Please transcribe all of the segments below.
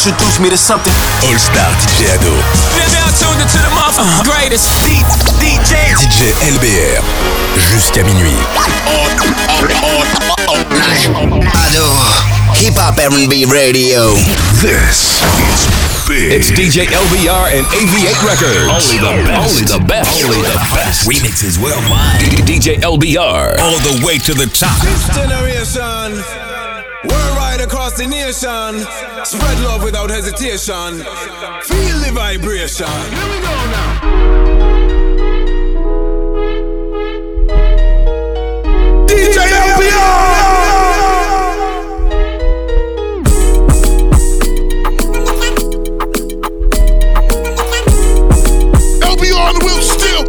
introduce me to something. All Star DJ Ado. Now tuned into the motherfucking uh-huh. greatest. DJ DJ LBR. Jusqu'à minuit. Ado. Hip Hop R&B Radio. This is big. It's DJ LBR and AV8 Records. Only the best. Only the best. Only the best. Remixes worldwide. DJ LBR. All the way to the top. This generation, worldwide across the nation, spread love without hesitation. Feel the vibration. Here we go now. DJ LBR. LBR on the wheel, still,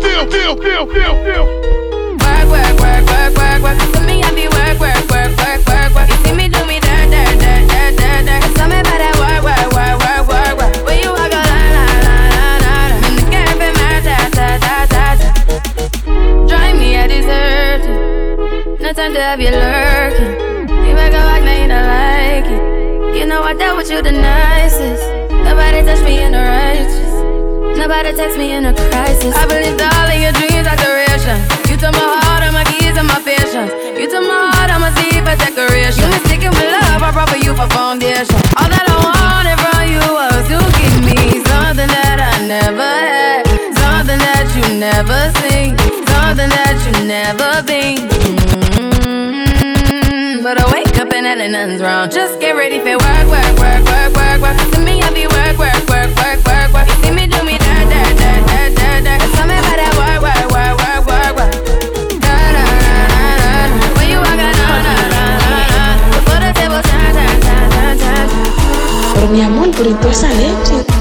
No time to have you lurking. You make a walk, now you don't like it. You know I dealt with you the nicest. Nobody touched me in the righteous. Nobody text me in a crisis. I believed all of your dreams are duration. You took my heart, all my keys, and my patience. You took my heart, I'ma see for decoration. You mistaken with love, I brought for you for foundation. All that I wanted from you was to give me something that I never had, something that you never seen, something that you never been. Mm-hmm. But I wake up and hell nothing's wrong. Just get ready for work, work, work, work, work, work. To me, I be work, work, work, work, work, work. You see me do me dirt, dirt, dirt, dirt, dirt, dirt. Tell me about that work, work, work, work, work, work. Da, da, da, da, da. When you walk out, da, da, da, da, da.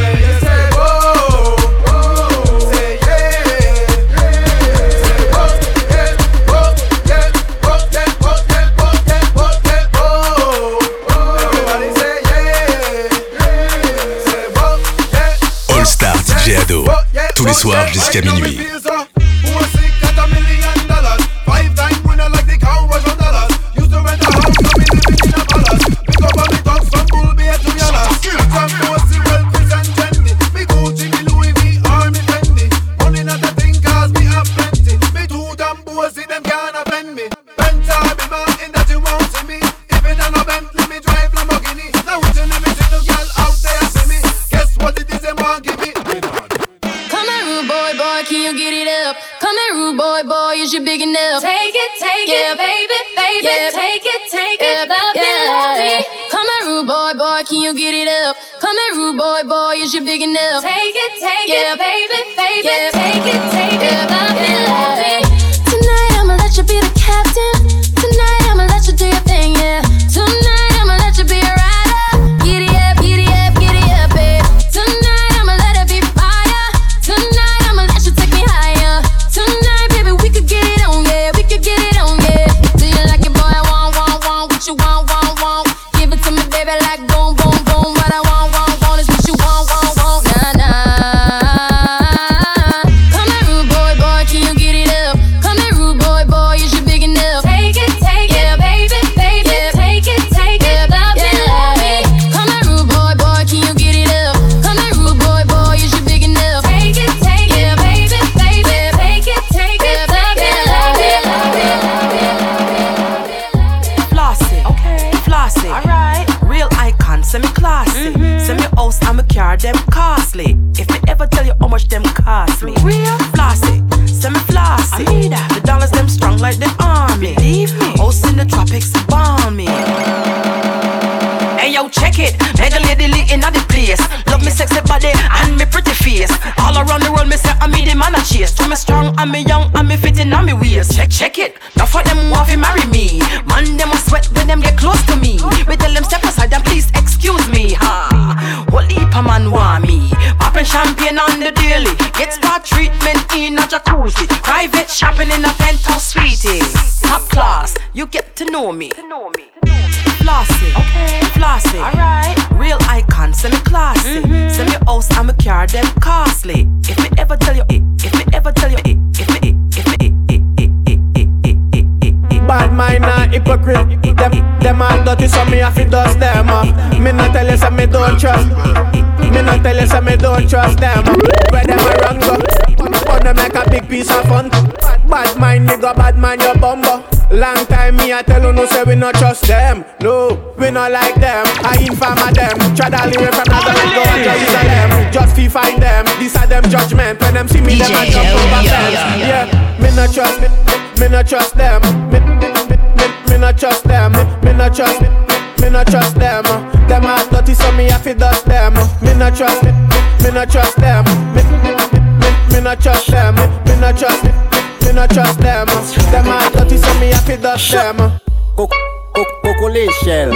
yeah, yeah. Say whoa, yeah. All Star DJ Ado. Tous les soirs jusqu'à minuit. In the place. Love me sexy body and me pretty face. All around the world, me say I'm the man I chase. So me strong and me young and me fitting on me waist. Check, check it. Now for them want to marry me. Man, them a sweat when them get close to me. We tell them step aside and please excuse me. Ha. What heap a man want me? Popping champagne on the daily. Get spa treatment in a jacuzzi. Private shopping in a penthouse suite. Top class, you get to know me. Flossy, okay. Flossy, alright. Real icon, semi classy. Mm-hmm. Semi house and me car, them costly. If me ever tell you it, if me ever tell you it, if me it, if me it, it, it, it, it, it, it, it, it. Bad mind and hypocrite. Them, them all dirty, so me have to dust them. Uh. Me not tell you, so me don't trust. Me not tell you, so me don't trust them. Uh. Where them a run go? Them make a big piece of fun. Bad mind, nigga, bad mind, your bumbo. Long time me I tell you no say we not trust them. No, we not like them. I inform them. Try to live from Nazareth, go to Jerusalem. Just fi find them. These are them judgment. When them see me, them a jump over fence. Yeah, me not trust, me, me, me not trust them. Me, me, me, me, me not trust them. Me, me not trust, me, me not trust them. Them are dirty, so me have to dust them. Me not trust, me, me not trust them. Me, me, me, me, me not trust them. Me, me not trust, me, me not trust them. Eh. Them are dirty, so me have to dust them. Eh. Koko l'échelle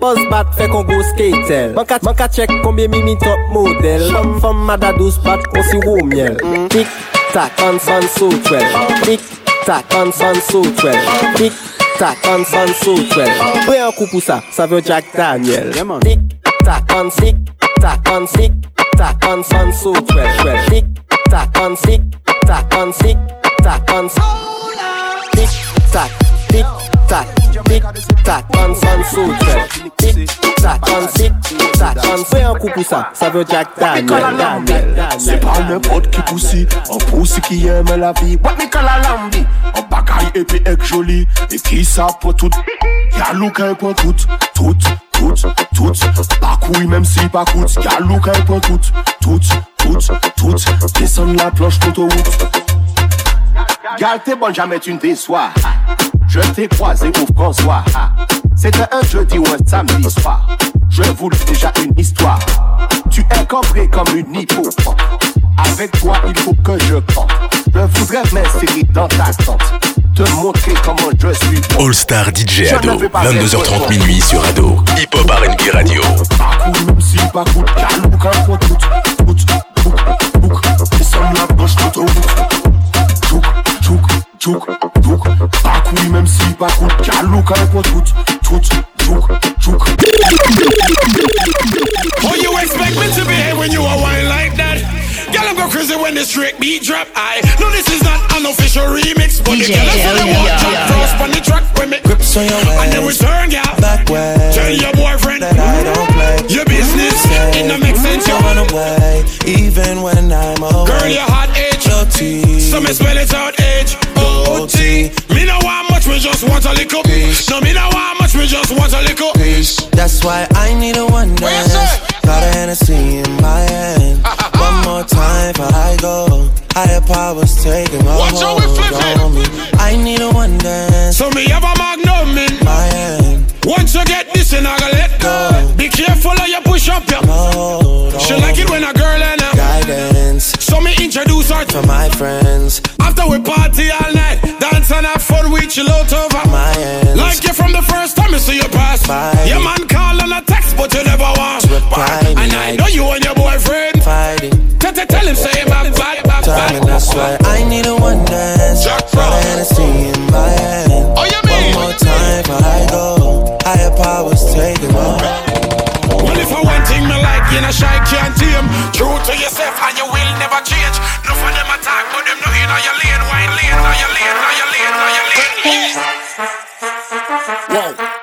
Buzz bat fait qu'on go skatel Man ka, man ka check combien mimi top model. Femme femme mada douce bat on si wou miel Tic tac on son so twel Tic tac on son so twel Tic tac on son so twel Pre un coup pour ça, ça veut Jack Daniel. Tic tac on tic tac on tic tac on son so twel Tic tac on tic tac on tac on Tic tac tic tac tic tac on son so twel Tic tac on on un coup pour ça, ça veut Jack Daniel C'est pas n'importe qui poussi, un poussi qui aime la vie. What me call a lambi? Un bagaille épais et joli, et qui ça pour tout. Y'a look un pour tout, tout, tout, tout. Pas couille même si pas coûte. Look un pour tout, tout, tout, tout. Descends la planche d'autoroute. Gal t'es bonne, jamais tu ne déçois. Je t'ai croisé au François. C'était un jeudi ou un samedi soir. Je voulais déjà une histoire. Tu es cambré comme une hippo. Avec toi, il faut que je compte. Je voudrais m'insérer dans ta tente. Te montrer comment je suis. bon. All Star DJ Je Ado, ne vais pas 22h30 faire minuit sur Ado. Hip Hop R&B Radio. Parcours même si pas coûte. Y'a look un pour tout. Bout, bouk, bouk. Descends la poche d'autoroute. Chouk, chouk, chouk, chouk. Parcours même si pas coûte. Y'a look un pour tout. Tout, chouk, chouk. Oh, you expect me to behave when you are wine like that? Girl, I'm go crazy when the straight beat drop. I know this is not an official remix, but the DJ girl is the Ellie, one yeah, jump yeah, cross yeah. on the track when me grips on your and then return, girl. Back way. Tell your boyfriend that I don't play. your business. It no make sense, you I run away, even when I'm away. Girl, your hot age. Guilty. So me spell it out H O T. Me know how much, me just want a little. Peace. No, me know how much, me just want a little. Peace. That's why I need a one What dance. Got a Hennessy in my hand. Ah, ah, ah. One more time before I go. Higher powers taking a Watch how we hold flip on me. I need a one dance. So me have a magnum in my hand. Once you get this, and I gotta let go. Be careful how you push up, yeah. Hold She like it when a girl and a guidance So me introduce her for my friends. After we party all night Dance and have fun, we chill out over My hands. Like you from the first time you see you pass Fight. Your man call on a text but you never want Reply And I know you and your boyfriend Fighting. Tell, tell, tell him say bad, bad, bad, time and that's why I need a one dance. Jack Frost. Hennessy in my hand. Oh, you One mean? more time before I go. Higher powers taking over. Well if I one thing me like you know shy can't tame True to yourself and you will never change No for them attack now you lean, wine you lean, now you lean, now you lean. Whoa.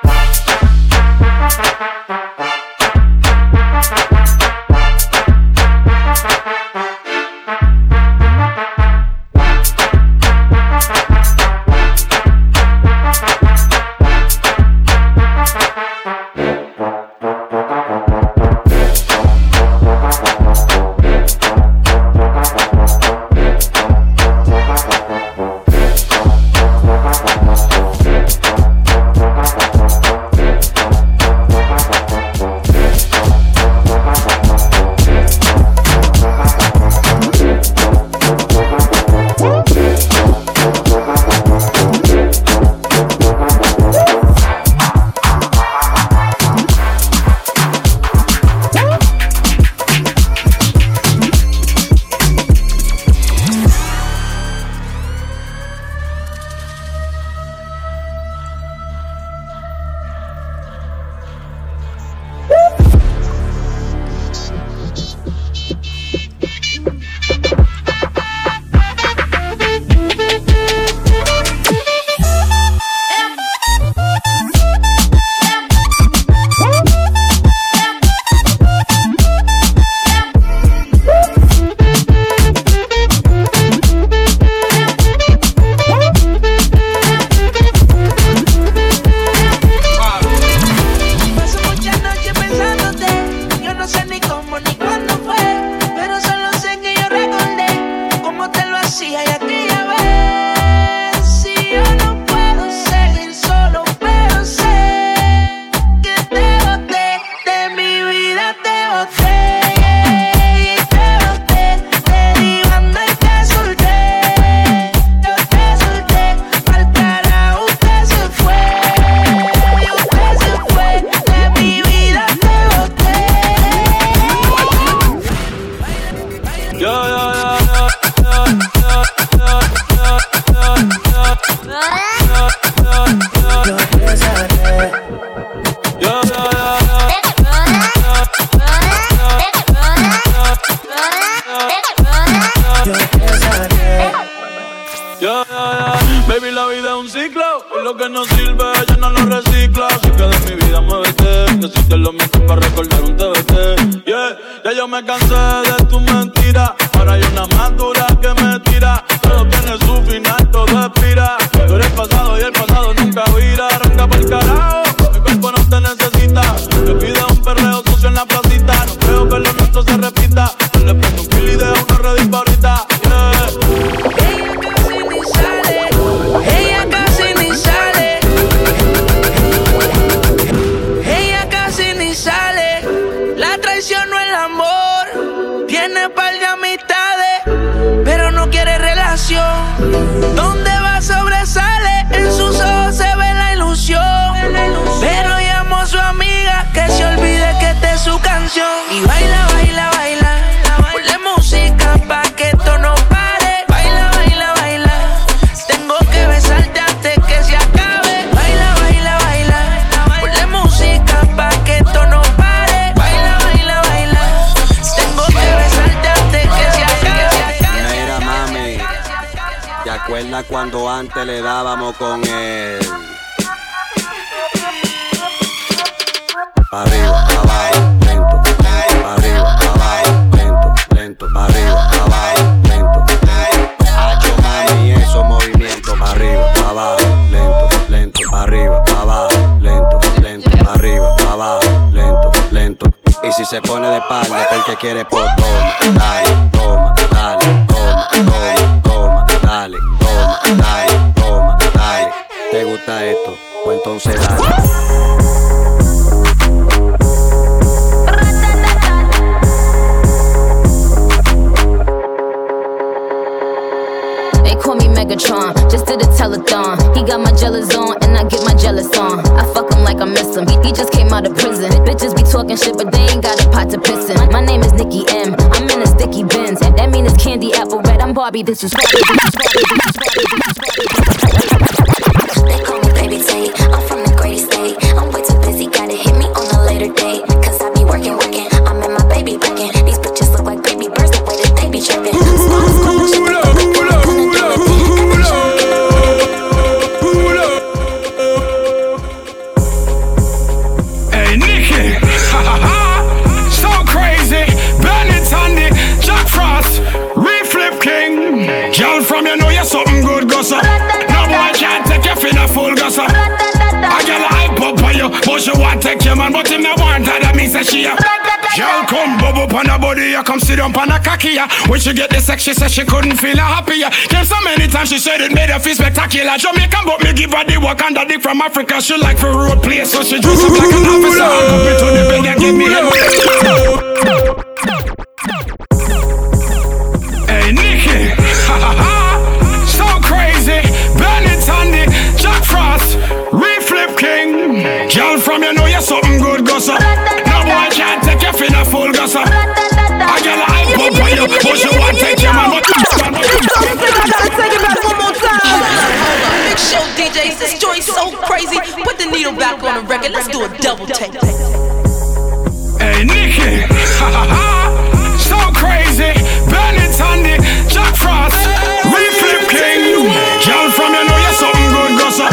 ¿Te acuerdas cuando antes le dábamos con él? Pa' arriba, pa' abajo, lento, pa' arriba, pa' abajo, lento, lento, pa' arriba, pa' abajo, lento. Hacho, mami, esos movimientos, pa' arriba, pa' abajo, lento, lento, pa' arriba, pa' abajo, lento, lento, pa' arriba, pa' abajo, lento, lento. Y si se pone de espalda, porque quiere por toma, dale, toma, dale, toma, toma, ¿Te esto? Pues entonces dale. Megatron, just did a telethon. He got my jealous on, and I get my jealous on. I fuck him like I miss him. He, he just came out of prison. Bitches be talking shit, but they ain't got a pot to piss in. My name is Nicki M. I'm in a sticky bins. That mean it's candy apple red. I'm Barbie. This is she want take your man, but him not want her. That means that she uh, a. Girl come bubble up on her body, you come sit down on her cocky. ya. When she get the sex, she said she couldn't feel her happier. Came so many times she said it made her feel spectacular. Jamaican, but me give her the work and the dick from Africa. She like for road play, so she dress up like an officer. Come me to the bed and give me head. Hey, Nicky. so crazy. Bennett Sandy, Jack Frost, Big show DJs, this joint's so crazy. Put the needle back on the record. Let's do a double take. Hey, Nicky. so crazy. Bennett Sandy, Jack Frost, Reflip King. Girl from you know you're something good, gossa.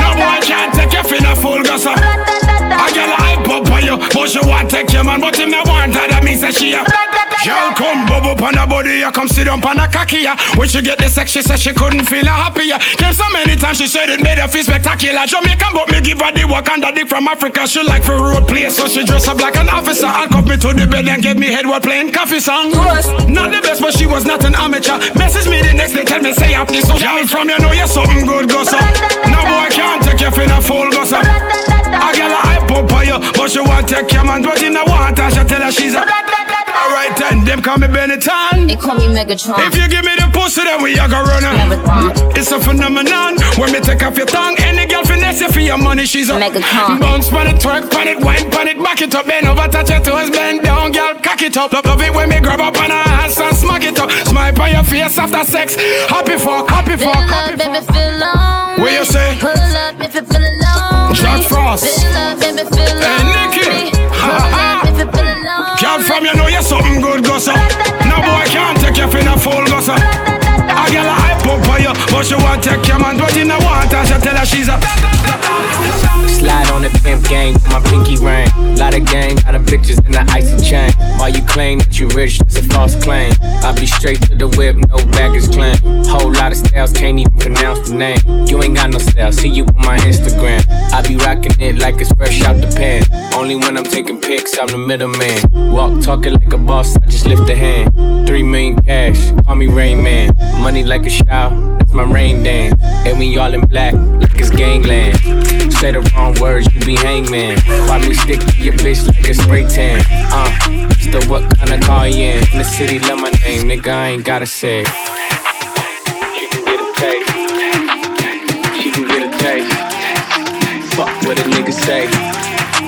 No boy can't take you for the full gossa. You, but she want to take your man, but him not want her. That means that she uh, a. Girl come bubble up on her body, you come sit down on her cocky. ya. When she get the sex, she said she couldn't feel her happier. Came so many times she said it made her feel spectacular. Jamaican, but me give her the work and the dick from Africa. She like for road play, so she dress up like an officer. Handcuff me to the bed and give me head while playing coffee song. Not the best, but she was not an amateur. Message me the next day, tell me say happy. So y'all from you know you're something good, gossa. No boy can't take you for the full gossa. A girl I pop on you, but she want take your man, but in the want her, she tell her she's a. Alright then, them call me Benetton. They call me Megatron. If you give me the pussy, then we are gonna run her. It's a phenomenon. When me take off your tongue, any girl finesse you for your money, she's a Megacon. Bounce pan it, twerk pan it, wine pan it, back it up, bend over, touch your toes, bend down, girl, cock it up. Love, love it when me grab up on her ass and smack it up. Smile on your face after sex. Happy fuck, happy Feel fuck, love, happy baby, feel lonely. What you say? Pull up if you feel alone. Jack Frost. Hey, up you feel alone. Girl from you know you're something good, gossa. No boy can't take you for the full gossa. A girl I pop on you, but she want take your man, but in the water, she tell her she's a. Slide on the pimp gang my pinky ring. Lot of gang, lot of bitches in the icy chain. While you claim that you rich, that's a false claim. I be straight to the whip, no baggage claim. Whole lot of styles, can't even pronounce the name. You ain't got no style, see you on my Instagram. I be rocking it like it's fresh out the pan. Only when I'm taking pics, I'm the middleman. Walk talking like a boss, I just lift a hand. Three million cash, call me Rain Man. Money like a shower, that's my rain dance. And we all in black, like it's gangland. Say the wrong words, you be hangman. Why me stick to your bitch like a spray tan? Uh, still what kind of car you in? In the city, love my name, nigga, I ain't gotta say. She can get a taste. She can get a taste. Fuck what a nigga say.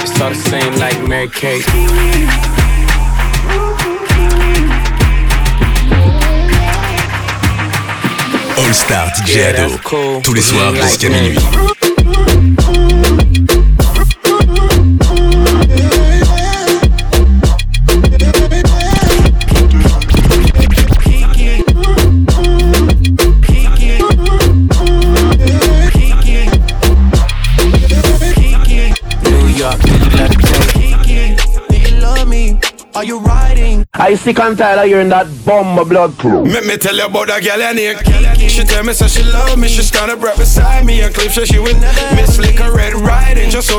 It's all the same like Mary Kate. All Star DJ Yeah, cool. Tous les soirs jusqu'à minuit. Are you riding? I sick and tired of hearing that bomb blood crew. Make me tell you about that girl I need. She tell me so she love me, she's stand up breath beside me and clip so she would miss liquor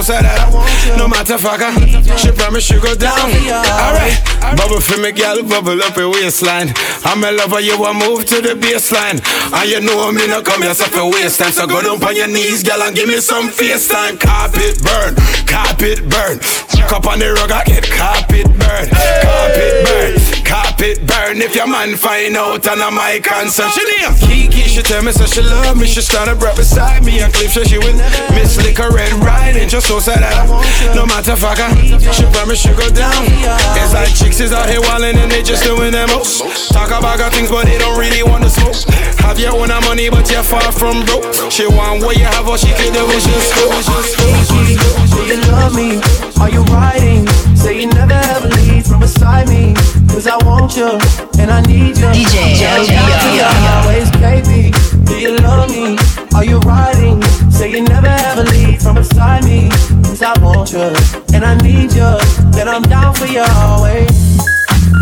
sad that no matter fucker. She promise she go down. Alright, bubble for me, girl, bubble up your waistline. I'm a lover, you want move to the baseline. And you know me no come here so for waste time. So go down on your knees, girl, and give me some face time. Carpet burn, carpet burn. Cup on the rug, I get carpet burn, carpet burn. Carpet burn if your man find out and I'm my concern. She name Kiki, she tell me so she love me. She stand up right beside me and clip so she with Miss Liquor Red riding just so sad that I, no matter fucker. She promise she go down. It's like chicks is out here wildin' and they just doing their most. Talk about got things but they don't really want to smoke. Have your own money but you're far from broke. She want what you have or she could do is just go. Do you love me? Are you riding? Say you never ever leave from beside me. Cause I want you and I need you. DJ. Always KB. Do you love me? Are you riding? Say you never ever leave from beside me. Cause I want you and I need you. Then I'm down for you always.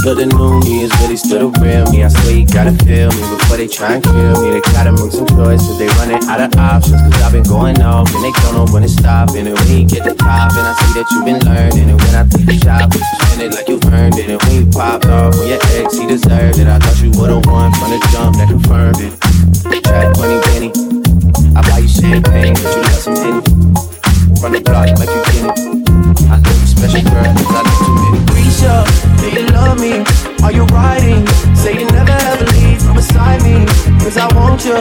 But the new me is really still the real me. I swear you gotta feel me before they try and kill me. They gotta make some choices, they running out of options. Cause I've been going off and they don't know when it's stopping. And when you get the top, and I see that you've been learning. And when I take the shot, you spend it like you earned it. And when you popped off with your ex, he deserved it. I thought you would've won from the jump that confirmed it. Track 20 penny. I buy you champagne, but you love some Henny. Run the block like you get it. I special girl, cause I love too many. Risha, do you love me? Are you riding? Say you never ever leave from beside me. Cause I want you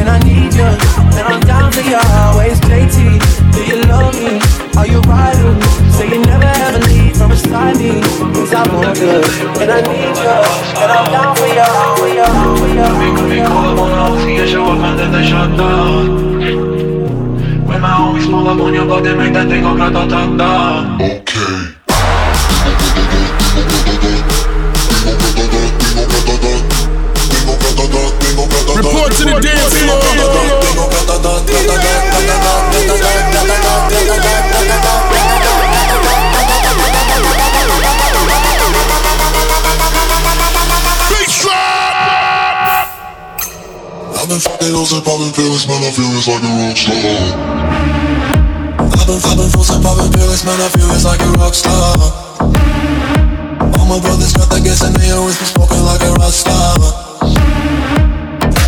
and I need you. And I'm down for you always. JT, do you love me? Are you riding? Say you never ever leave from beside me. Cause I want you and I need you. And I'm down for you, for you, for you. Come and call up on all, see you show up and then they shut down. When my homies pull up on your block, they make that thing go grata-ta-ta. Okay. Report to the dance I've been fucking hoes and popping pills, man, I feel it's like a rock star. I've been, I've been fucking popping pills, man, I feel it's like a rock star. All my brothers got that gas and they always be smoking like a rock star.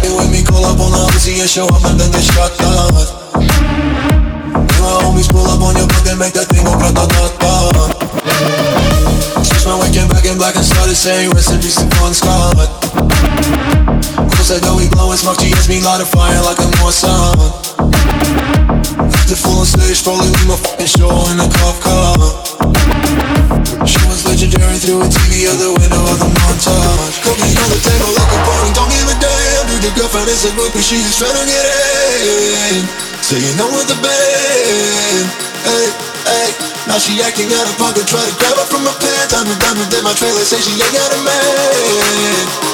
Hey, when me call up on the Uzi and show up and then they shut down. My homies pull up on your block, they make that thing go grata-ta-ta. Switch my waking back in black and started saying recipes to Bon Scott. That door, we blowin' smoke, GS me light a fire like a North Sun. The full on stage, probably with my fucking show in a cop car. She was legendary through a TV out the window of the montage. Cooking on the table like a party, don't give a damn. Dude, your girlfriend is a groupie, she just tryna get in. Saying no with the band. Hey, hey. Now she acting out of pocket, try to grab her from my pants. I'm a diamond in my trailer, say she ain't got a man.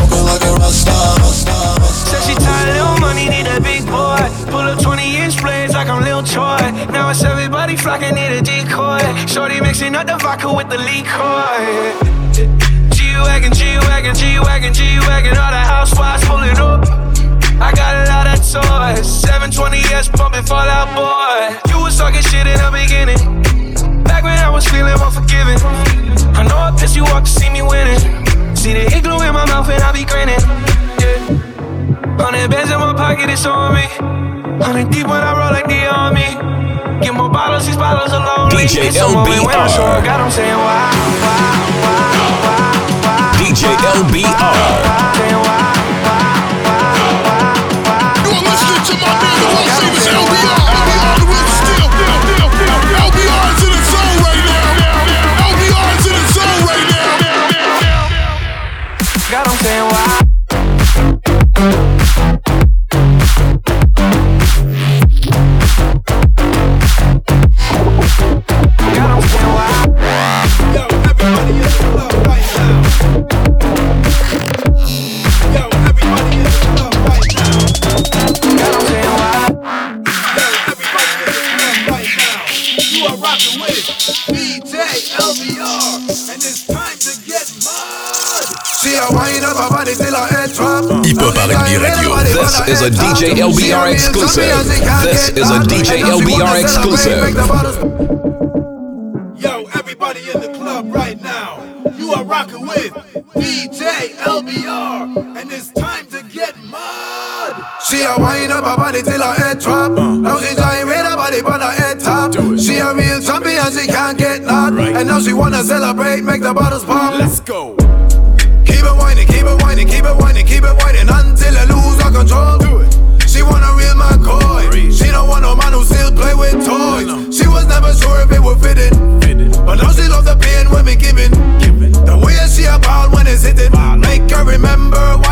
Pouring up the vodka with the liquor. G-Wagon, G-Wagon, G-Wagon, G-Wagon. All the housewives pulling up. I got a lot of toys. 720S pumping Fall Out Boy. You was talking shit in the beginning. Back when I was feeling unforgiving. I know I pissed you off to see me winning. See the igloo in my mouth and I be grinning. Yeah. Hundred bands in my pocket, it's on me. Hundred deep when I roll like the army. Get more bottles, these bottles alone. DJ moment when I LBR. show her, God, I'm saying why, why, why, why, why. DJ LBR. You're listening to my man, the world famous LBR. LBR, Hip Hop R&B Radio. This is a DJ LBR exclusive. This is a DJ LBR exclusive. Yo, everybody in the club right now, you are rocking with DJ LBR, and it's time to get mud. She a wind up her body till her head drop. Now she trying with her body on her head top. She a real champion, she can't get knocked. And now she wanna celebrate, make the bottles pop. Let's go.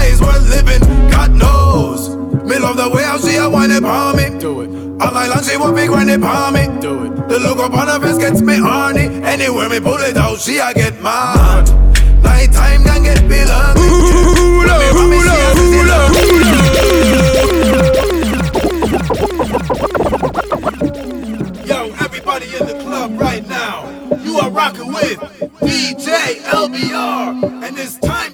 It's worth living. God knows. Me love the way how she a whine it on me. Do it. All night long she want me grind it on me. Do it. The look upon her face gets me horny. Anywhere me pull it out, she a get mad. Nighttime can get feel hungry. When me want me, she a sit Yo, everybody in the club right now, you are rocking with DJ LBR, and it's time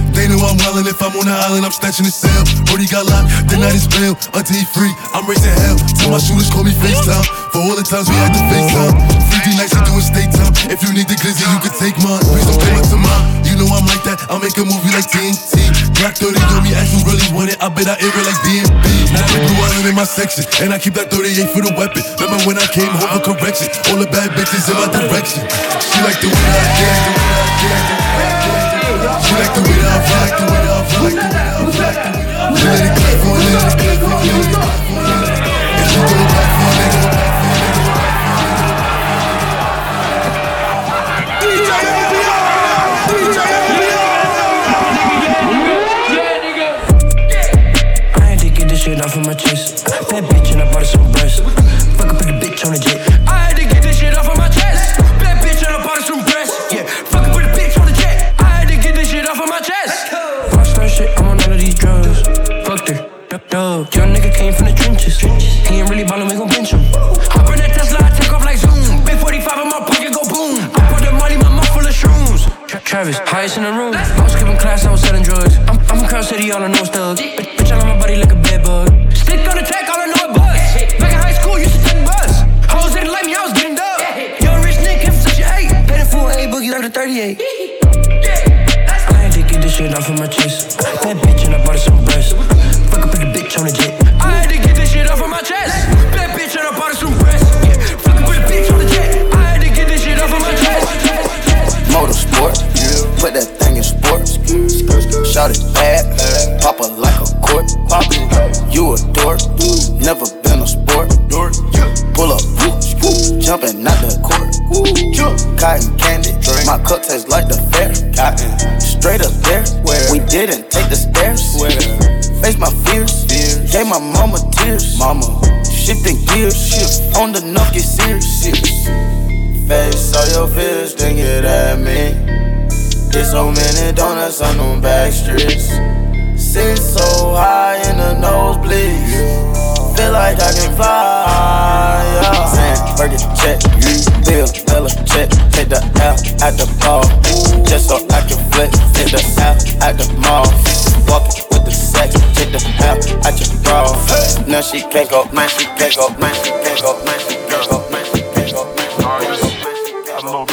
they know I'm wildin'. If I'm on the island, I'm snatching the cell. Brody got locked, the night is bail. Until he free, I'm raising hell. Tell my shooters call me FaceTime. For all the times we had to FaceTime. 3D nights, we doing state time. If you need the glizzy, you can take mine. Please don't play to mine. You know I'm like that. I'll make a movie like TNT. Black 30 on me, ask who really want it. I bet I air it like DMB. Now the in my section. And I keep that 38 for the weapon. Remember when I came home for correction? All the bad bitches in my direction. She like the way I get. She like the way that I rock, the way that I rock, the way that I rock, the way. She let it clap a let it clap throw it back Dub. Young nigga came from the trenches. He ain't really ballin', we gon' bench him. Hop in that Tesla, I take off like zoom. Big 45 in my pocket, go boom. I put the money, my mouth full of shrooms. Tra- Travis, highest in the room. I was skipping class, I was selling drugs. I'm, I'm from Crown City, all I know didn't take the stairs. Face my fears. fears. Gave my mama tears. Mama, shifting gears. Shift on the knock, get serious. serious. Face all your fears, then get at me. Get so many donuts on them back streets. Sit so high in the nosebleeds. Feel like I can fly. Yeah. Saying, check, Bill, Bella check. Take the L at the ball. Just so I can flex. Take the L at the mall. Walking with the sex. Take the L at your bra. Now she can't go, man, she can't go, man, she can't go, man, she can't go, man, she can't go, man, she can't go.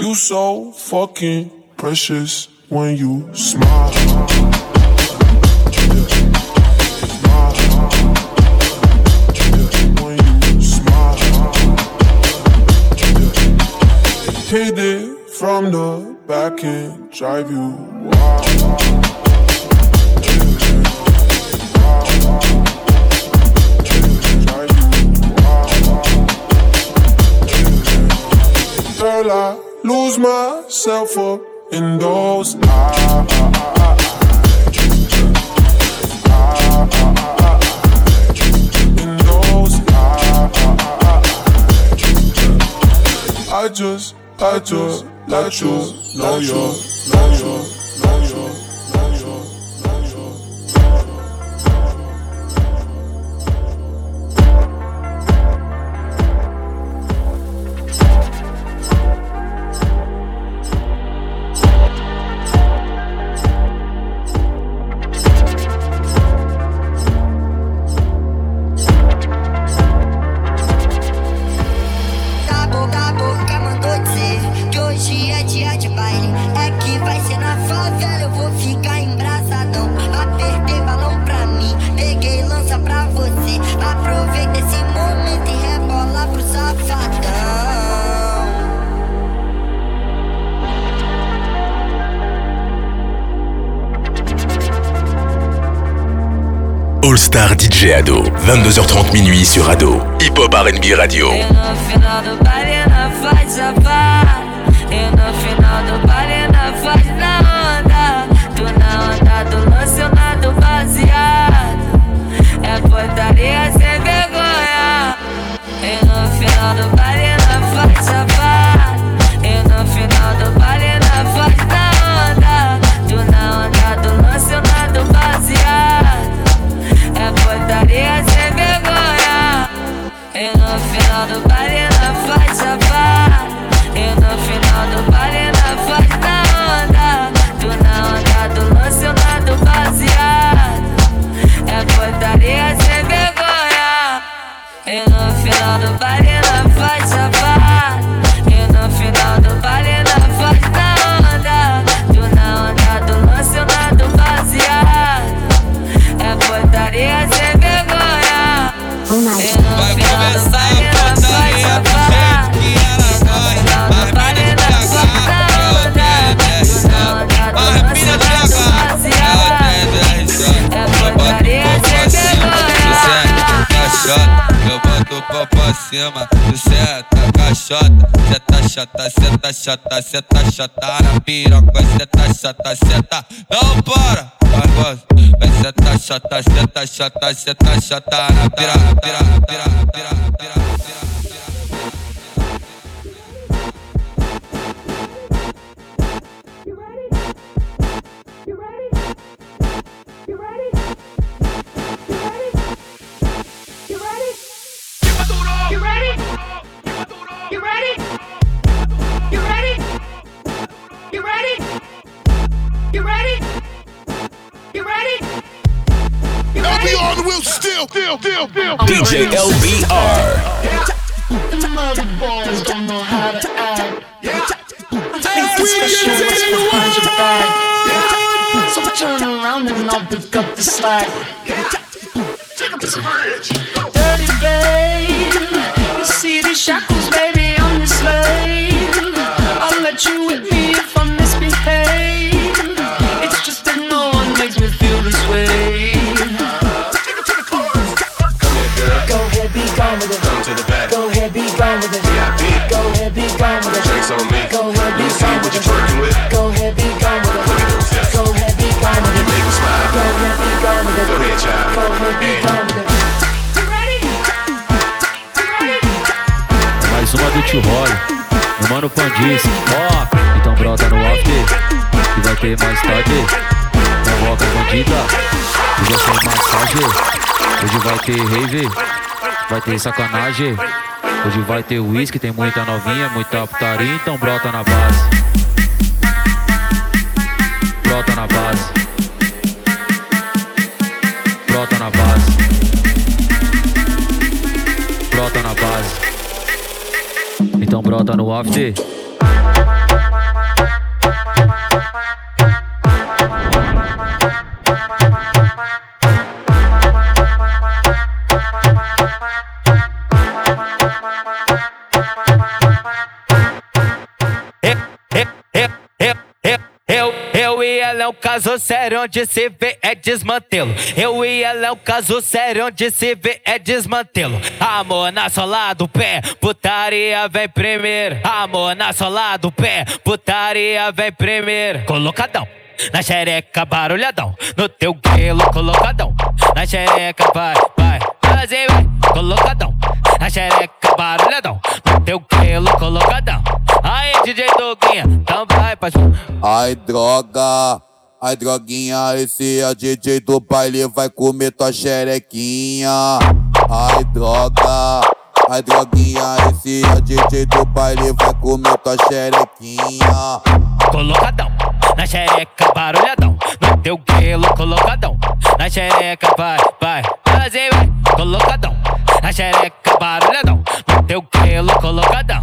You so fucking precious when you smile. From the back and drive you wild. Girl, I lose myself up. In those eyes. I just, I just let you know you're, know you're, Star DJ Ado, 22h30 minuit sur Ado, Hip Hop RB Radio. Cima, tu senta caixota. Cê tá chata, cê tá chata, cê tá chata na piroca. Cê tá chata, cê tá. Não para! Vai, cê tá chata, cê tá chata, cê tá chata na piroca. piroca, piroca, piroca, piroca. You ready? You ready? You ready? You ready? You ready? You ready? LBR on the wheel still, still, still, still. DJ LBR. The boys don't know how to act. Think it's special what's behind your back. So turn around and I'll pick up the slack. Dirty shackles, baby, I'm your slave. I'll let you with me Tio Roy, meu mano Pandice, ó, então brota no after, que vai ter mais tarde, convoca bandida, hoje ser massagem, hoje vai ter rave, vai ter sacanagem, hoje vai ter whisky, tem muita novinha, muita putaria, então brota na base, Bota no after. É, é, é, é, é, é, é o Elão, caso sério onde se vê desmantelo. Eu e ela é um caso sério onde se vê é desmantelo. Amor na sola do pé, putaria vem primeiro. Amor na sola do pé, putaria vem primeiro. Colocadão. Na xereca, barulhadão. No teu grelo, colocadão. Na xereca, vai, vai. Fazer, vai. Colocadão. Na xereca, barulhadão. No teu grelo, colocadão. Aí, DJ Doguinha, então vai, parceiro. Ai droga, ai droguinha, esse é o DJ do baile, vai comer tua xerequinha. Ai droga, ai droguinha, esse é o DJ do baile, vai comer tua xerequinha. Colocadão, na xereca, barulhadão. No teu grelo, colocadão. Na xereca, vai, vai. Fazer, vai. Colocadão, na xereca, barulhadão. No teu grelo, colocadão.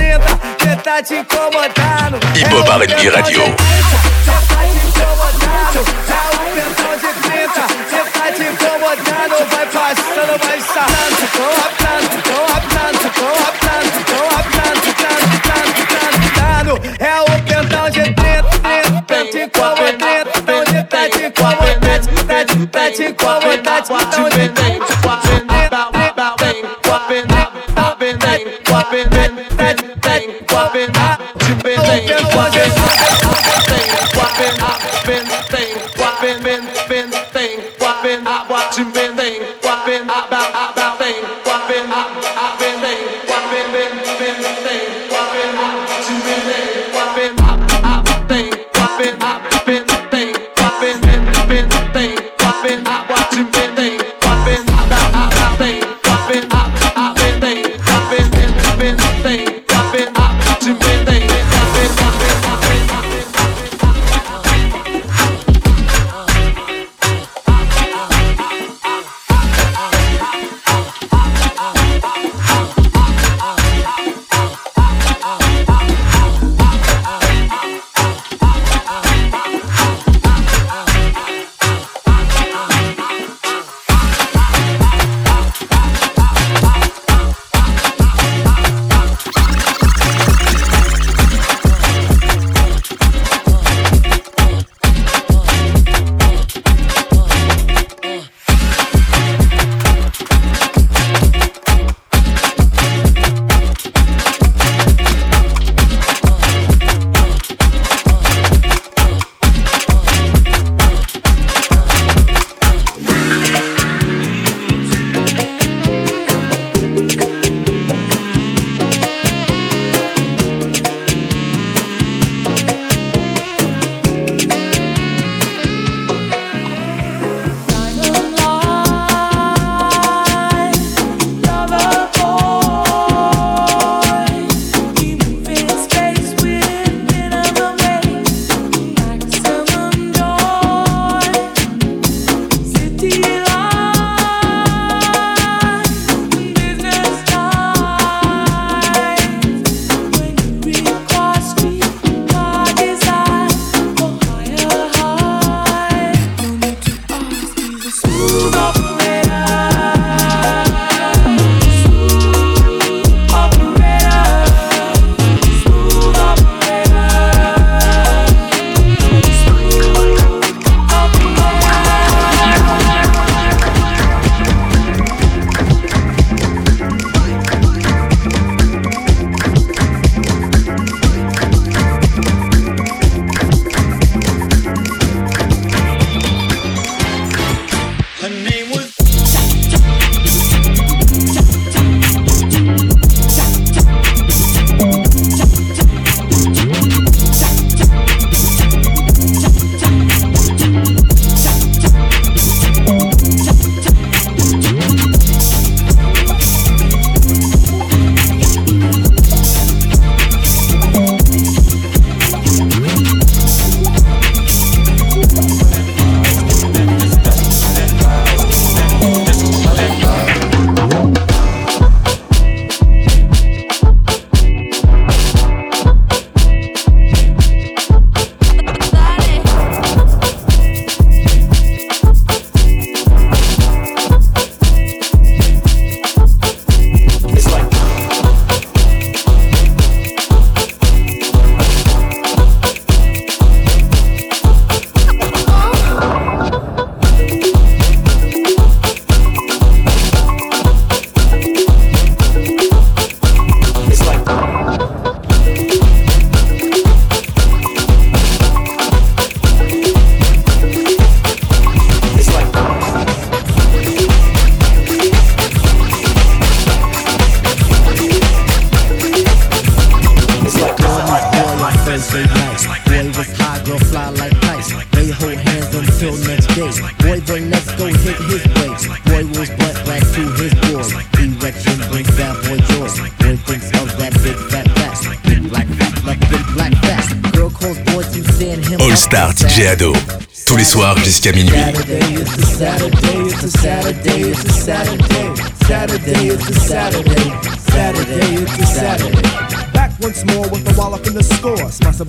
tá te incomodando. Ibo Balemi Radio. Cê tá te incomodando, é o pentão de pinta. Cê tá te incomodando, vai passando, vai sarrando. Tô aplando, tô aplando, tô aplando, tô aplando, tanto, tanto, tanto, tanto. É o pentão de pinta, pentão de incomodante, pentão de tá te incomodante, tá te incomodante, pentão de everything.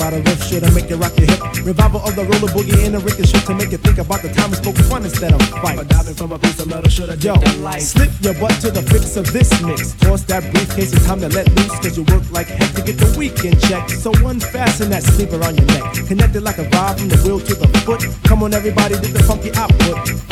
about a riff shit to make you rock your hip. Revival of the roller boogie in the ricochet to make you think about the time we spoke fun instead of fight. A diamond from a piece of metal should have Yo, slip your butt to the fix of this mix. Toss that briefcase, it's time to let loose, cause you work like heck to get the weekend check. So unfasten that sleeper on your neck. Connected like a rod from the wheel to the foot. Come on, everybody, get the funky output.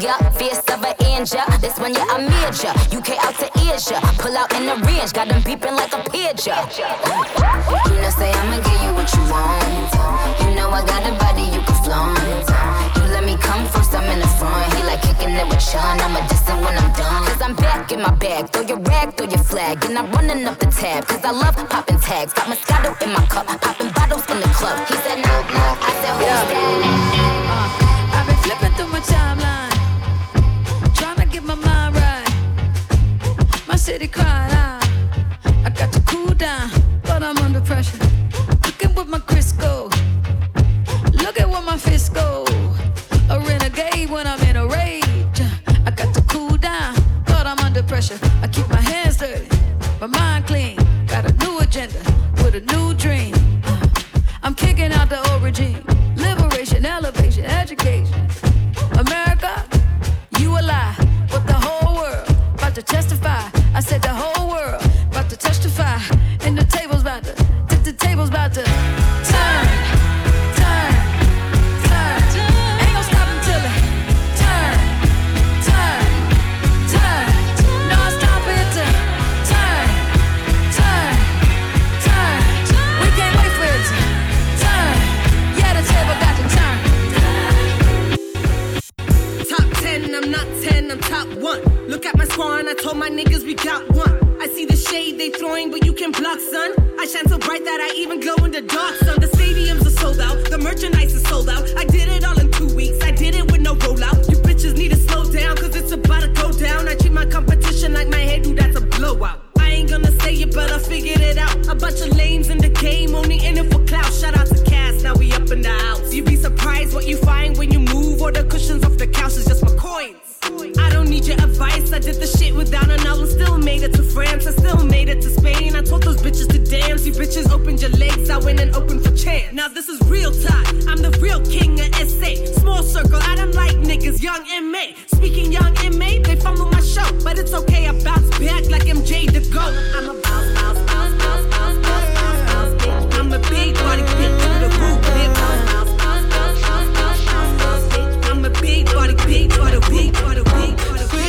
Yeah. Fierce of an angel. This one, yeah, I major. UK out to Asia. Pull out in the range, got them beeping like a pigeon. You know, say I'ma give you what you want. You know I got a body you can flaunt. You let me come first, I'm in the front. He like kicking it with Sean. I'ma a distant when I'm done. Cause I'm back in my bag. Throw your rag, throw your flag. And I'm running up the tab. Cause I love popping tags. Got Moscato in my cup. Popping bottles in the club. He said no, no. I said who's yeah. that? Uh, I've been flipping through my timeline, city crying out. I got to cool down, but I'm under pressure. Looking with my Crisco. Look at what my fist go. A renegade when I'm in a rage. I got to cool down, but I'm under pressure. I keep my hands dirty, my mind clean. Got a new agenda with a new dream. I'm kicking out the old regime. Liberation, elevation, education. America, you a lie, but the whole world about to testify. turn, turn, turn. Ain't stop until it turn, turn, turn. No to turn, turn, turn. We can't wait for it turn. Yeah, the table got to turn. Top ten, I'm not ten, I'm top one. Look at my score I told my niggas we got one. See the shade they throwing, but you can block, son. I shine so bright that I even glow in the dark, son. The stadiums are sold out, the merchandise is sold out. I did it all in two weeks, I did it with no rollout. You bitches need to slow down, cause it's about to go down. I treat my competition like my head, dude, that's a blowout. I ain't gonna say it, but I figured it out. A bunch of lames in the game, only in it for clout. Shout out to Cass, now we up in the house. You be surprised what you find when you move, or the cushions off the couch is just my coins. Don't need your advice. I did the shit without an album. Still made it to France. I still made it to Spain. I told those bitches to dance. You bitches opened your legs. I went and opened for chance. Now this is real talk. I'm the real king of SA. Small circle. I don't like niggas. Young MA. Speaking young MA, they fumble my show. But it's okay. I bounce back like MJ the GOAT. I'm a bounce, bounce, bounce, bounce, bounce, bounce, bounce, bounce, bitch. I'm a big body bitch. for the beat, for the beat, for the beat, for the beat.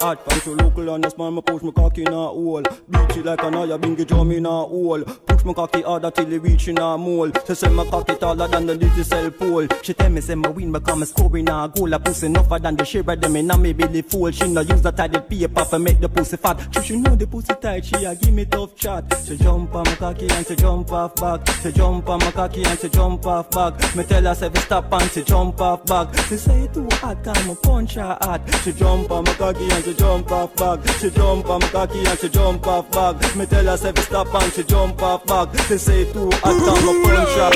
A hot. Punch her local and the smile, me push my cocky in a hole. Beat it like an eye, bingy drum in a hole. Push my cocky harder till it reach in a mole. She say my cocky taller than the little cell pole. She tell me say my win become a score in a goal. A pussy enougher than the share of them in a me belly full. She no use the tidy paper for make the pussy fat. She she know the pussy tight, she a give me tough chat. She jump on my cocky and she jump off back. She jump on my cocky and she jump off back. Me tell her say stop and she jump off back. She say too hot, come a punch her hot. She jump on my cocky and she jump off back. She jump on my cocky and she jump off back. Me tell her say stop and she jump off back. mag Te se tou atan ma phone shop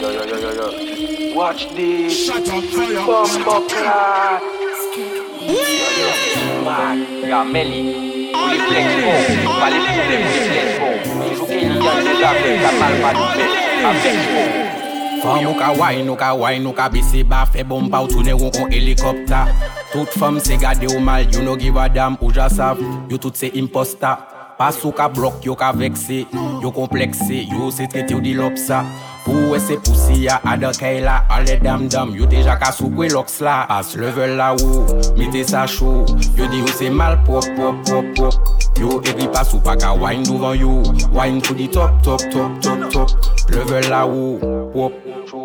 Yo yo yo yo yo Watch this Shut up fire Bumbo clat Mad Rameli Reflex bon Palé problem reflex bon Jou ke li yan se la fe Kapal pa di fe Apek bon Fam ou ka wine ou ka wine ou ka bisi ba fe bomba ou toune ou kon helikopta Tout fam se gade ou mal, you no give a dam ou ja sav Yo tout se imposta Pas ou ka blok, yo ka vekse Yo komplekse, yo se trete ou di lopsa. Pou e se pousi ya ada kay la Ale dam dam, yo deja ka sou kwe loks la As level la ou, mite sa chou Yo di oh, ou se mal pop pop pop pop. Yo e gripa sou pa ka wine douvan yo Wine pou di top top top top top. Level la ou, pop.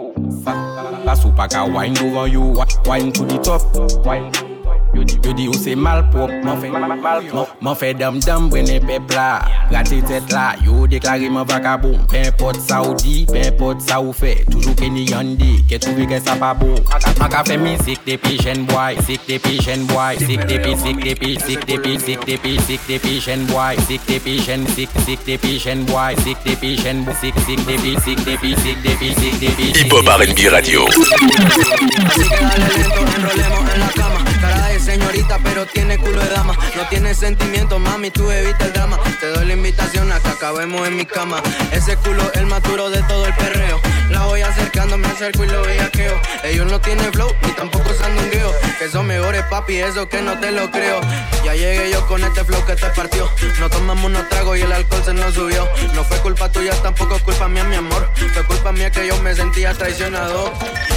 Fa- la super car wind over you, wind to the top. wind. Yo di, ou se mal pop Man fe, man fe dam dam brene pepla Gate tet la, yo deklare man vagabond Peu importe sa ou di, peu importe sa ou fe Toujou ke ni yandi, ke trouve ke sa pa bon Man ka fe mizik depi jen boy Sik depi jen boy Sik depi, sik depi, sik depi, sik depi, sik depi jen boy Sik depi jen, sik, sik depi jen boy Sik depi jen, sik, sik depi, sik depi, sik depi, sik depi Hip Hop R&B Radio. Así que dale lento, enrolemos en la cama. Cara de señorita, pero tiene culo de dama. No tiene sentimiento, mami, tú evita el drama. Te doy la invitación a que acabemos en mi cama. Ese culo el más duro de todo el perreo. La voy acercando, me acerco y lo bellaqueo. Ellos no tienen flow, ni tampoco sandungueo. Que son mejores, papi, eso que no te lo creo. Ya llegué yo con este flow que te partió. No tomamos unos tragos y el alcohol se nos subió. No fue culpa tuya, tampoco culpa mía, mi amor. Fue culpa mía que yo me sentía traicionado.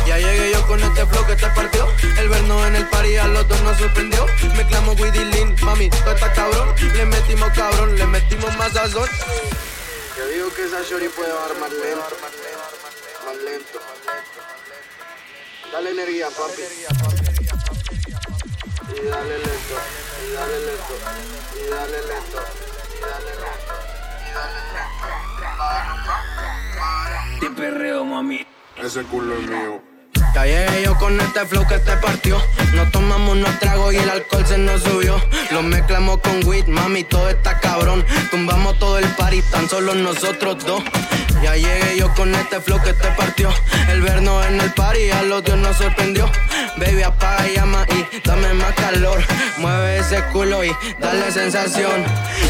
Ya llegué yo con este flow que te partió. El vernos en el party a los dos nos sorprendió. Mezclamos Widdy Lin, mami, todo está cabrón. Le metimos cabrón, le metimos más sazón. Yo digo que esa shorty puede bajar Dale energía, papi. Y dale lento. Y dale lento. Y dale lento. Y dale lento. Y dale lento. Te perreo, mami. Ese culo es mío. Ya llegué yo con este flow que te partió. No tomamos unos tragos y el alcohol se nos subió. Lo mezclamos con weed, mami, todo está cabrón. Tumbamos todo el party, tan solo nosotros dos. Ya llegué yo con este flow que te partió. El verno en el party a los dios nos sorprendió. Baby, apaga y llama y dame más calor. Mueve ese culo y dale sensación.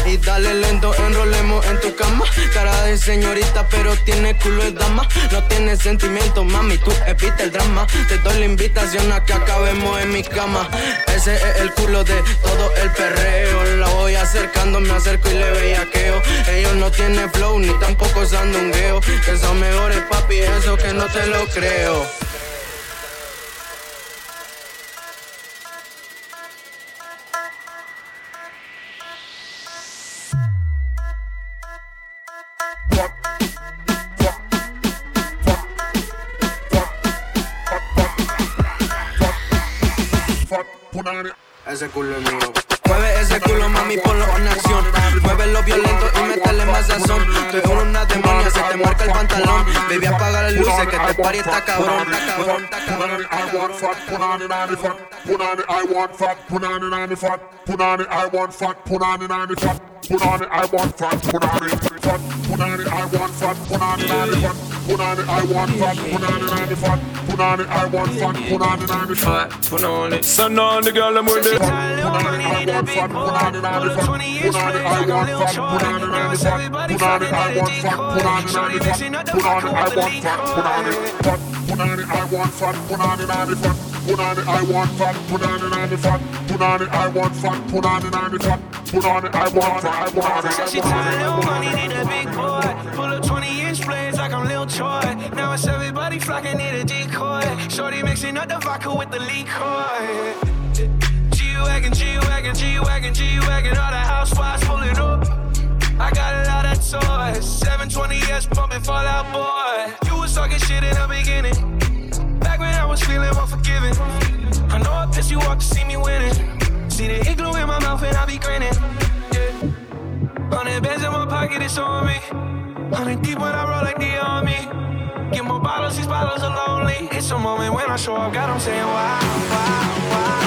Y dale lento, enrolemos en tu cama. Cara de señorita, pero tiene culo de dama. No tiene sentimiento, mami, tú evita el drama. Te doy la invitación a que acabemos en mi cama. Ese es el culo de todo el perreo. La voy acercando, me acerco y le bellaqueo. Ellos no tienen flow ni tampoco sandungueo. Que son mejores, papi, eso que no te lo creo. Ese culo mío. Mueve ese culo, mami, ponlo en acción. Muévelo violento y métele más sazón. Tú eres una demonia, se te marca el pantalón. Baby, apaga las luces, que te pari está cabrón. I want put on it on the fat. Put on it, I want fat, put on it on the fat. Put on it, I want fat, put on it on the fat. Put on it, I want fat, put on it fat. Put on it, I want fat, put on it on the fat. Put on it, I want fat, put on it on the fat. Put on it, I want fat, put on it on the fat. Put on it, sun on the girl, I'm with it. Put on it, I want fat, put on it on the fat. Put on it, I want fat, put on it on the fat. Put on it, I want fat, put on it on the fat. Put on it, I want fat, put on it fat. Put on it, I want fat, put on it on the fat. Put on it, I want fat, put on it the fat. Put on it, I want fat, put on it the fat. Put on it, I want fat, I want it. She tired of money, need a big boy. Pull up 20 inch blades like I'm Lil Troy. Now it's everybody flocking, need a decoy. Shorty mixing up the vodka with the liquor. G-Wagon, G-Wagon, G-Wagon, G-Wagon. All the housewives pulling up. I got a lot of toys. 720S pumping Fall Out Boy. You was talking shit in the beginning. Back when I was feeling unforgiving. I know I pissed you off to see me winning. See the igloo in my mouth and I be grinning. Yeah. Hundred bands in my pocket, it's on me. Hundred deep when I roll like the army. Get more bottles, these bottles are lonely. It's a moment when I show up, God, I'm saying wow, wow, wow.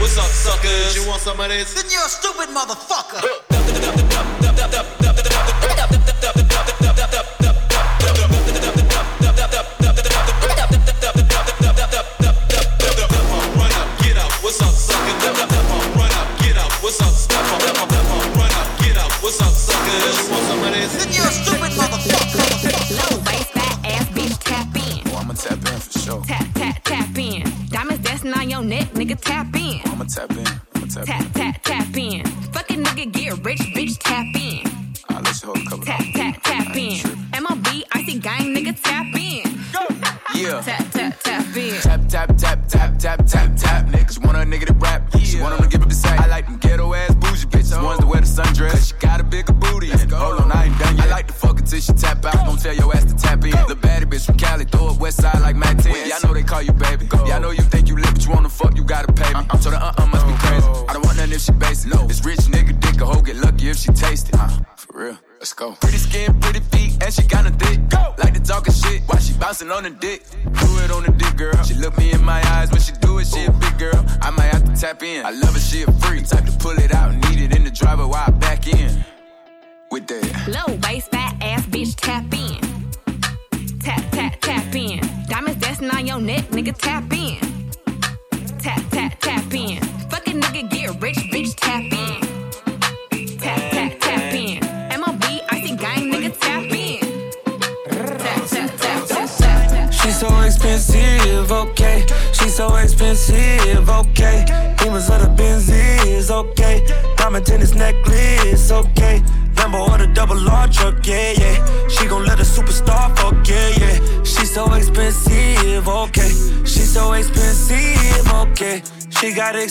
What's up, suckers? You want some of this? Then you're a stupid motherfucker.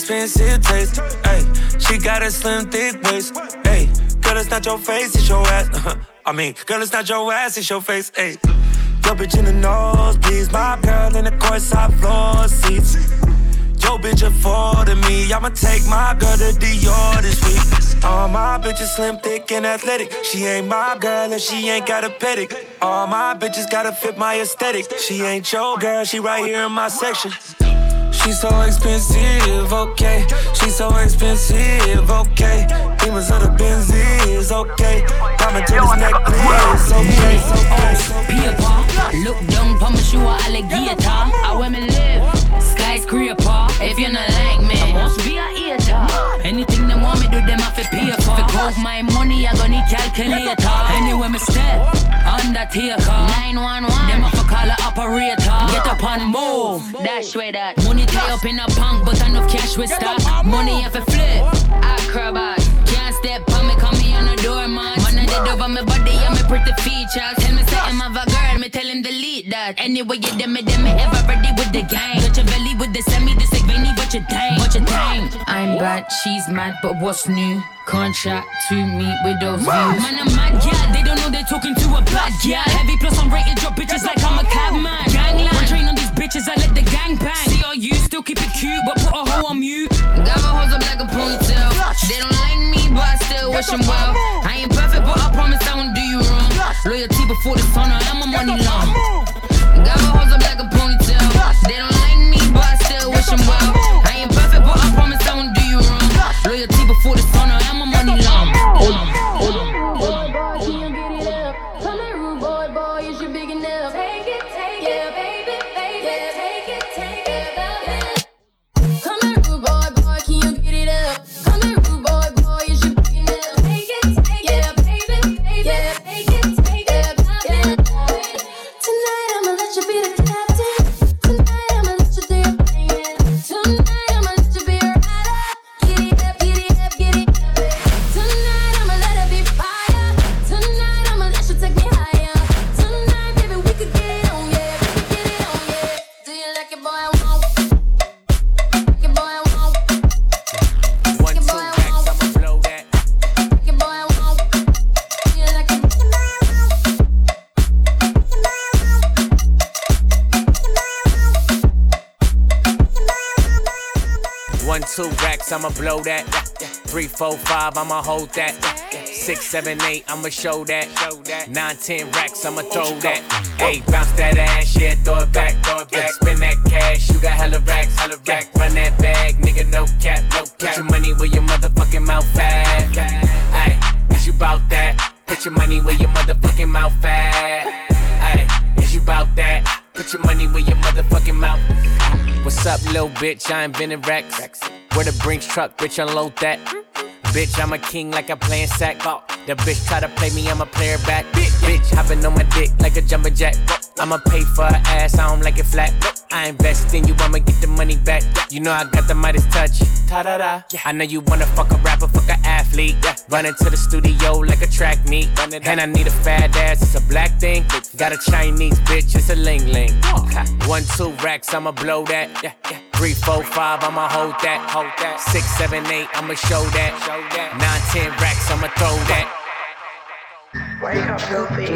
Expensive taste. She got a slim, thick waist, hey. Girl, it's not your face, it's your ass. I mean, girl, it's not your ass, it's your face, hey. Yo, bitch in the nosebleeds, my girl in the courtside floor seats. Yo, bitch affording me. I'ma take my girl to Dior this week. All my bitches slim, thick, and athletic. She ain't my girl and she ain't got a pedic. All my bitches gotta fit my aesthetic. She ain't your girl, she right here in my section. She's so expensive, okay. She's so expensive, okay. Demons of the Benzies, okay. Diamond tennis necklace, okay. Paper, look down, promise you a alligator. I where me live, skyscraper. If you're not like me, I must be a hater. Anything they want me do, them have to pay for. If count my money, I gonna need calculator. Anywhere me step, undertaker. 911, them have to call a operator. Get up and move, dash with that. Money tie up in a punk, but enough cash with stock. Money have to flip, acrobat. Can't step on me, call me on the door, Man, Did over my body and my pretty features. Tell me something of a girl, me tell him delete that. Anyway, you them me, them me ever ready with the gang. Got your belly with the semi, this like Vinny, what you think? What you think? I'm bad, she's mad, but what's new? Contract to meet with those views. Man, I'm mad, yeah. They don't know they're talking to a bad yeah. Heavy plus I'm rated, drop bitches like I'm a cabman. Gangland, train on these bitches, I let the gang bang. See all you still keep it cute, but put a hoe on mute. Got my hoes up like a ponytail. But I still wish them well. I ain't perfect, but I promise I won't do you wrong. Loyalty before the sun, I am a money long. Got my hoes up like a ponytail. They don't like me, but I still wish them well. I ain't perfect, but I promise I won't do you wrong. Loyalty before the sun, I am a money long. Racks, I'ma blow that. Three, four, five, I'ma hold that. Six, seven, eight, I'ma show that. Nine, ten racks, I'ma throw that. Hey, bounce that ass, yeah, throw it back, throw it back. Spin that cash, you got hella racks, hella rack. Run that bag, nigga, no cap, no cap. Put your money where your motherfucking mouth at. Hey, is you bout that? Put your money where your motherfucking mouth at. Hey, is you bout that? Put your money where your motherfucking mouth. What's up, little bitch? I invented racks. Where the Brinks truck, bitch, unload that. Bitch, I'm a king like I'm playing sack. Uh, the bitch try to play me, I'm a player back. Bitch, hopping on my dick like a jumping jack. I'ma pay for her ass, I don't like it flat. I invest in you, I'ma get the money back. You know I got the Midas touch. Ta-da-da. I know you wanna fuck a rapper, fuck a athlete. Run into the studio like a track meet. And I need a fat ass, it's a black thing. Got a Chinese bitch, it's a ling ling. One, two racks, I'ma blow that. Three, four, five, I'ma hold that. Hold that. Six, seven, eight, I'ma show that. Nine, ten racks, I'ma throw that. Wake up, filthy.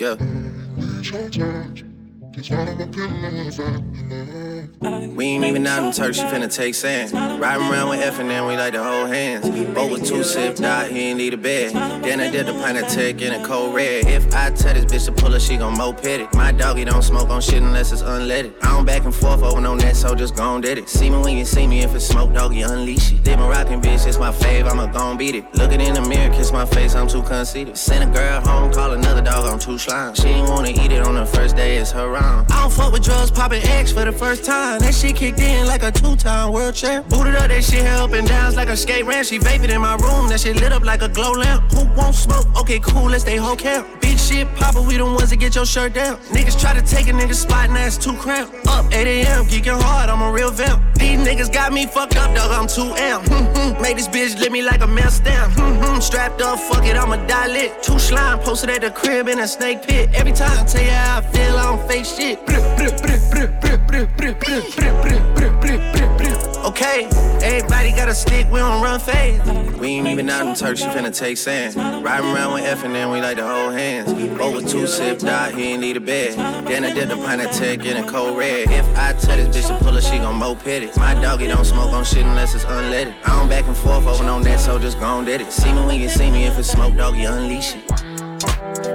Yeah. We ain't even out in Turk, she finna take sand. Riding around with F and then we like to hold hands. Both with two sip, die, he ain't need a bed. Then I did the pint of tech in a cold red. If I tell this bitch to pull her, she gon' moped it. My doggy don't smoke on shit unless it's unleaded. I don't back and forth over no net, so just gon' did it. See me when you see me, if it's smoke, doggy, unleash it. My rockin' bitch, it's my fave, I'ma gon' beat it. Looking in the mirror, kiss my face, I'm too conceited. Send a girl home, call another dog, I'm too slime. She ain't wanna eat it on the first day, it's her round. I don't fuck with drugs, poppin' X for the first time. That shit kicked in like a two-time world champ. Booted up, that shit up and downs like a skate ramp. She vapid in my room, that shit lit up like a glow lamp. Who won't smoke? Okay, cool, let's stay whole camp. Big shit poppin', we the ones that get your shirt down. Niggas try to take a nigga spot and that's too cramped. Up 8 a.m., geeking hard, I'm a real vamp. These niggas got me fucked up, dog, I'm too amp. Hmm, Made this bitch lit me like a mail stamp. Hmm, Strapped up, fuck it, I'ma die lit. Two slime posted at the crib in a snake pit. Every time I tell you how I feel, I don't fake. Okay, everybody got a stick, we don't run fast. We ain't even out in Turk, she finna take sand. Riding around with F and then we like to hold hands. Over two sip, die, he ain't need a bed. Then I did the pint of tech in a cold red. If I tell this bitch to pull her, she gon' moped it. My doggy don't smoke on shit unless it's unleaded. I don't back and forth over on that, so just gon' did it. See me when you see me, if it's smoke, doggy, unleash it.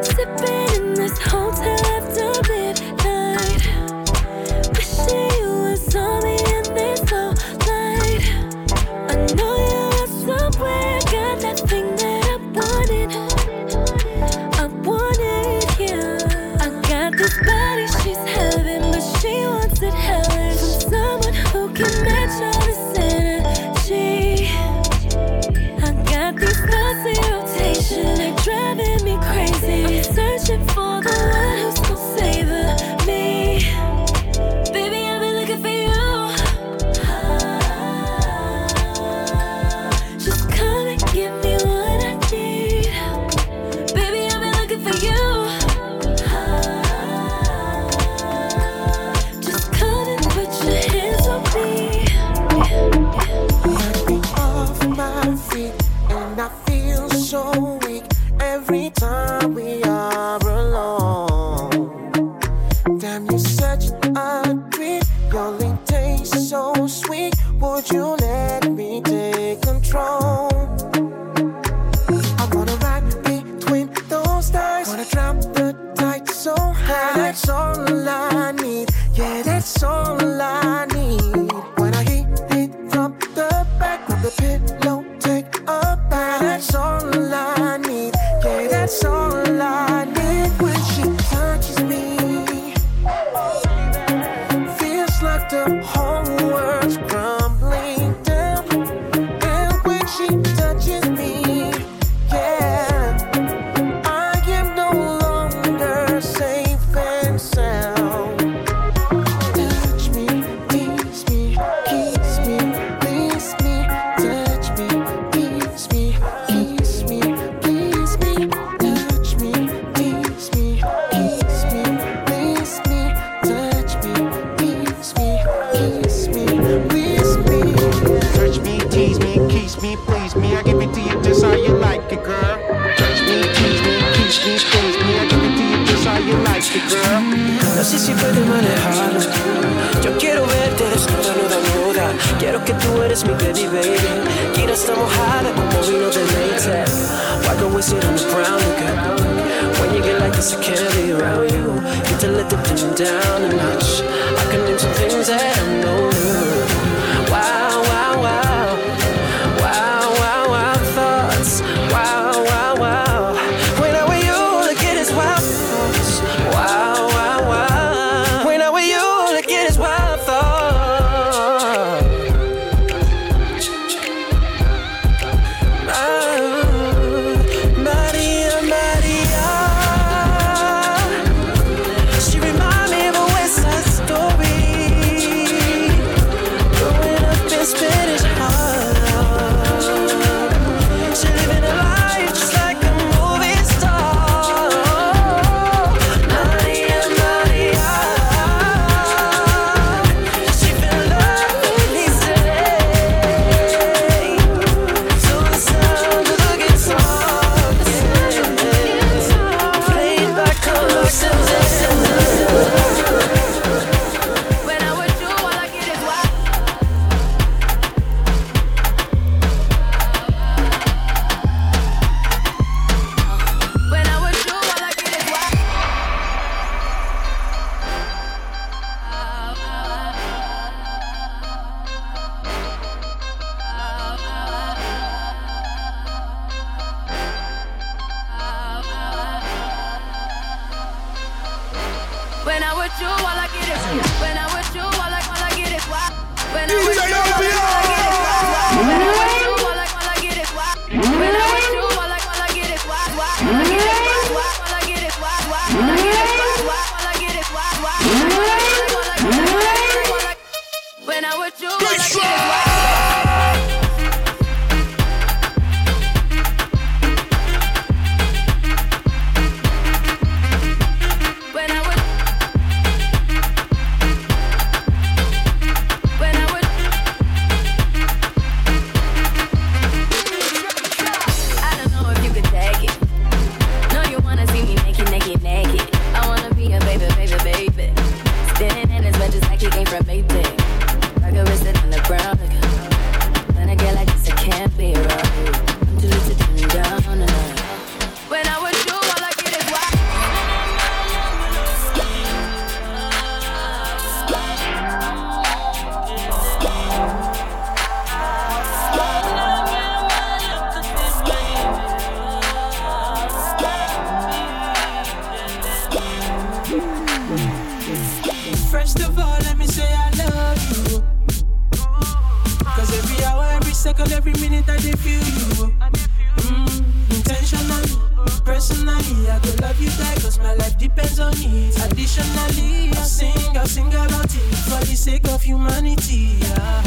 Sipping in this hotel money. I go love you back, cause my life depends on it. Additionally, I sing, I sing about it for the sake of humanity. Yeah.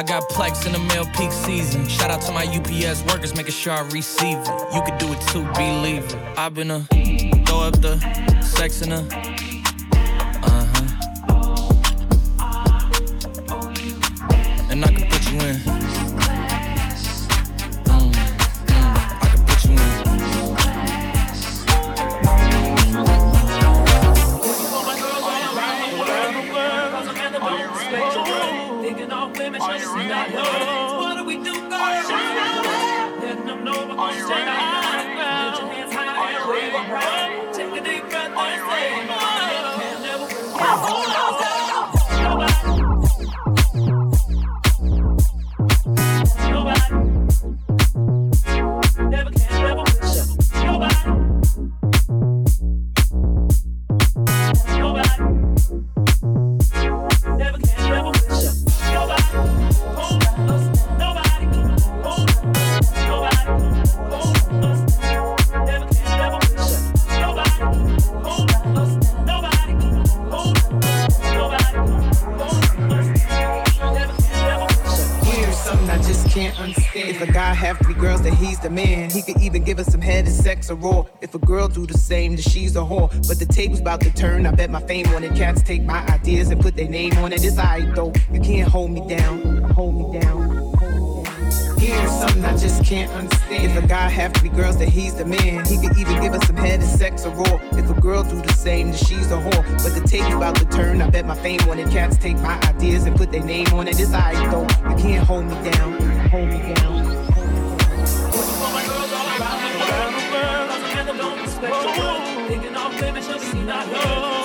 I got plex in the mail peak season. Shout out to my UPS workers, making sure I receive it. You could do it too, believe it. I've been a throw up the sex in a uh-huh. And I can put you in. Mm, mm, I can put you in. What do we do, girl? Letting them know gonna stand or raw. If a girl do the same, then she's a whore. But the table's about to turn. I bet my fame on it. Cats take my ideas and put their name on it. It's alright though. You can't hold me down. Hold me down. Here's something I just can't understand. If a guy have three girls, then he's the man. He could even give us some head and sex or raw. If a girl do the same, then she's a whore. But the table's about to turn. I bet my fame on it. Cats take my ideas and put their name on it. It's alright though. You can't hold me down. Hold me down. Thinking off limits, just see not love.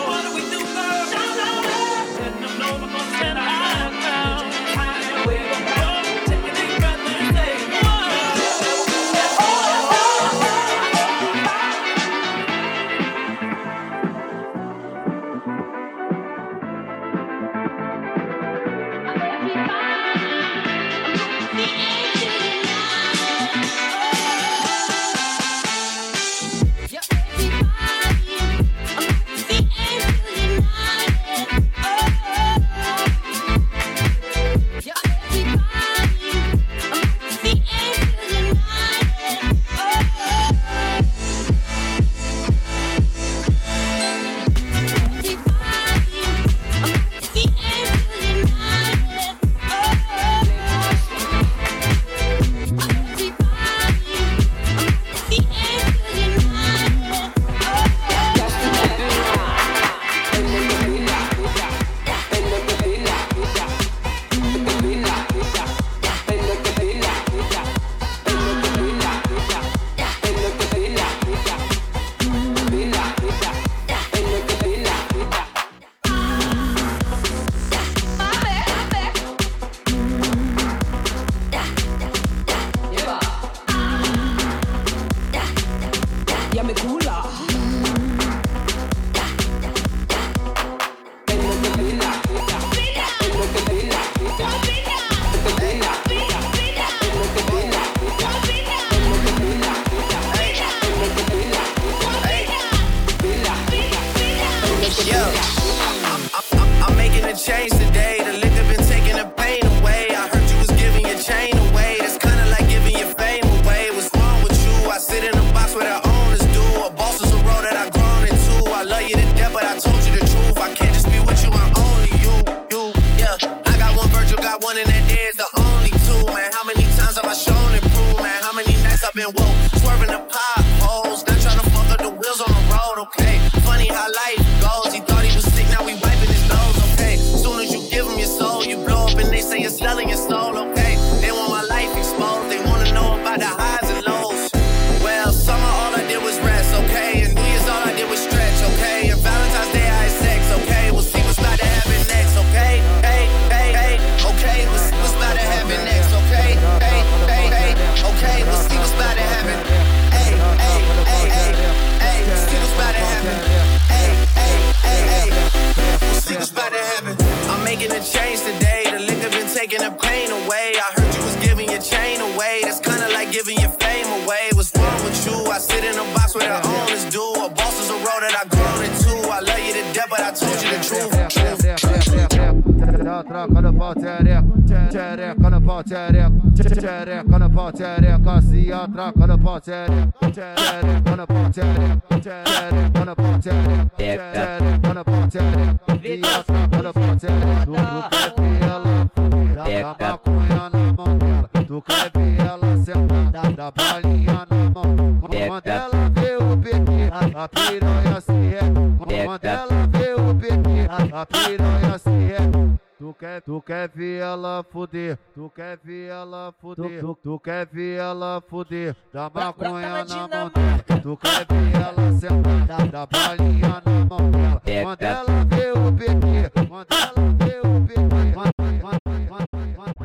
Tu, quer ver ela fuder, da maconha na mão dela, tu quer ver ela sentar, da balinha na mão dela, quando ela vê o bebê, quando ela vê o bebê,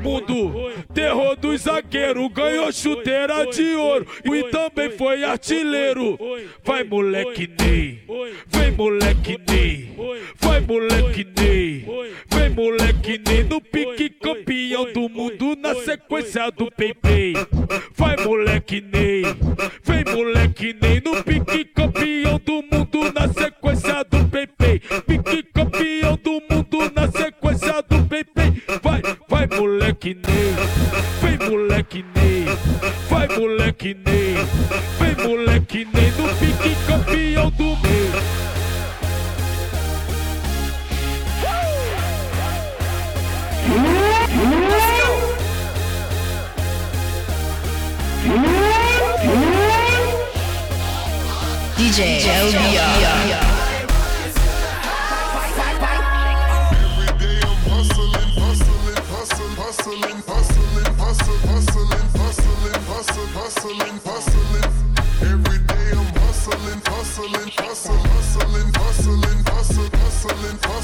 Mundo, terror dos zagueiros, ganhou chuteira de ouro e também foi artilheiro. Vai moleque Ney, vem moleque Ney, vai moleque Ney, vem moleque Ney no pique campeão do mundo na sequência do Pepe. Vai moleque Ney, vem moleque Ney no pique campeão do mundo na moleque Ney, vem moleque Ney, vai moleque Ney, vem moleque Ney no pique campeão do mundo. DJ LBR.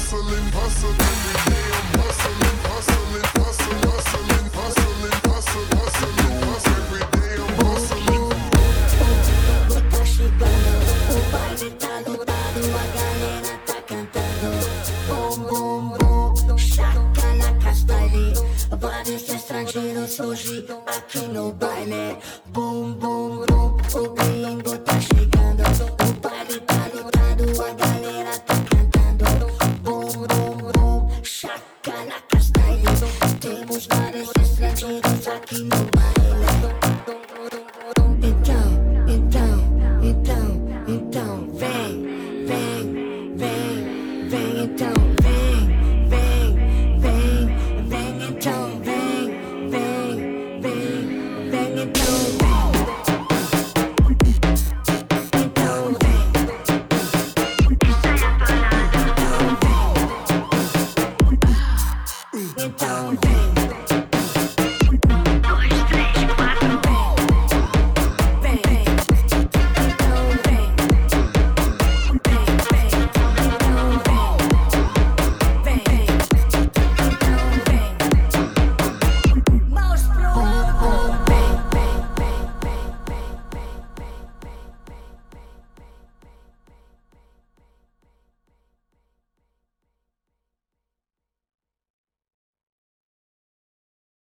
Hustling, hustling. Every I'm hustling, hustling, hustle, hustling, hustling, hustle, hustling, hustle. Every day I'm hustling. Tá chegando, o baile tá lotado, a galera tá cantando. Bom, bom, bom, chaca na castanha. Vários estrangeiros hoje aqui no baile. Bom,